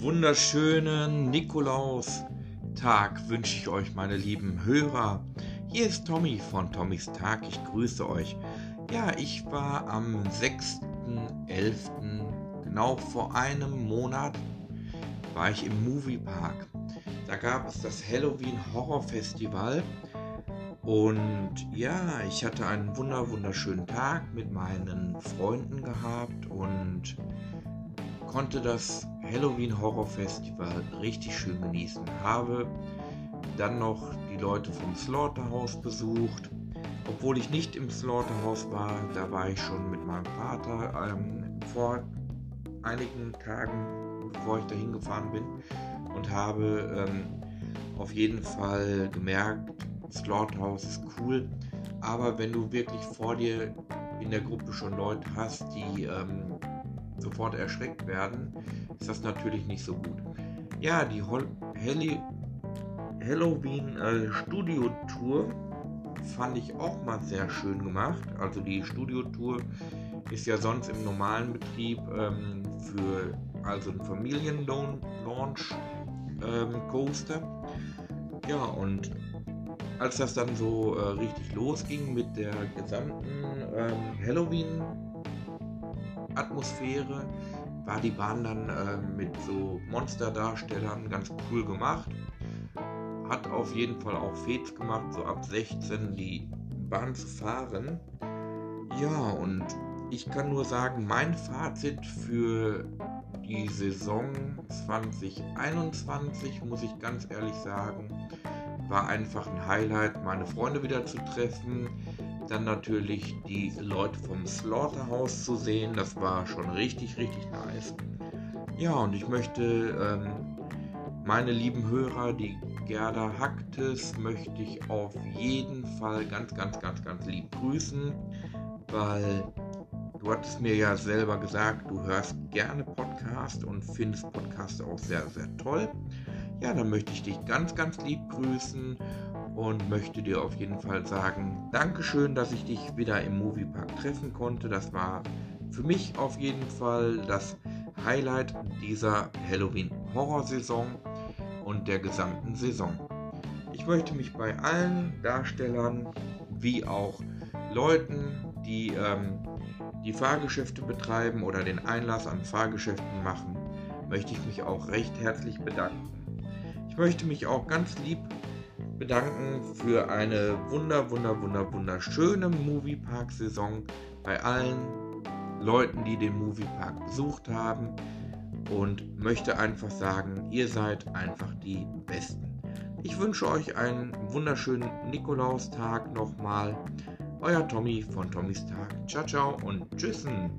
Wunderschönen Nikolaustag wünsche ich euch, meine lieben Hörer. Hier ist Tommy von Tommys Tag. Ich grüße euch. Ja, ich war am 6.11., genau vor einem Monat, war ich im Moviepark. Da gab es das Halloween Horror Festival. Und ja, ich hatte einen wunder wunderschönen Tag mit meinen Freunden gehabt und konnte das Halloween Horror Festival richtig schön genießen. Habe dann noch die Leute vom Slaughterhouse besucht. Obwohl ich nicht im Slaughterhouse war, da war ich schon mit meinem Vater ähm, vor einigen Tagen, bevor ich dahin gefahren bin und habe ähm, auf jeden Fall gemerkt, Slaughterhouse ist cool, aber wenn du wirklich vor dir in der Gruppe schon Leute hast, die ähm, sofort erschreckt werden, ist das natürlich nicht so gut. Ja, die Hol Heli Halloween äh, Studio Tour fand ich auch mal sehr schön gemacht. Also die Studio Tour ist ja sonst im normalen Betrieb ähm, für also ein Familien-Launch ähm, Coaster. Ja, und als das dann so äh, richtig losging mit der gesamten ähm, Halloween Atmosphäre war die Bahn dann äh, mit so Monsterdarstellern ganz cool gemacht. Hat auf jeden Fall auch Fets gemacht, so ab 16 die Bahn zu fahren. Ja, und ich kann nur sagen, mein Fazit für die Saison 2021, muss ich ganz ehrlich sagen, war einfach ein Highlight, meine Freunde wieder zu treffen, dann natürlich die Leute vom Slaughterhouse zu sehen. Das war schon richtig, richtig nice. Ja, und ich möchte ähm, meine lieben Hörer, die Gerda Hacktes, möchte ich auf jeden Fall ganz, ganz, ganz, ganz lieb grüßen, weil du hattest mir ja selber gesagt, du hörst gerne Podcast und findest Podcast auch sehr, sehr toll. Ja, dann möchte ich dich ganz, ganz lieb grüßen und möchte dir auf jeden Fall sagen, Dankeschön, dass ich dich wieder im Moviepark treffen konnte. Das war für mich auf jeden Fall das Highlight dieser Halloween-Horror-Saison und der gesamten Saison. Ich möchte mich bei allen Darstellern wie auch Leuten, die ähm, die Fahrgeschäfte betreiben oder den Einlass an Fahrgeschäften machen, möchte ich mich auch recht herzlich bedanken. Ich möchte mich auch ganz lieb bedanken für eine wunder, wunder, wunder, wunderschöne Moviepark-Saison bei allen Leuten, die den Moviepark besucht haben und möchte einfach sagen, ihr seid einfach die Besten. Ich wünsche euch einen wunderschönen Nikolaustag nochmal. Euer Tommy von Tommys Tag. Ciao, ciao und tschüssen.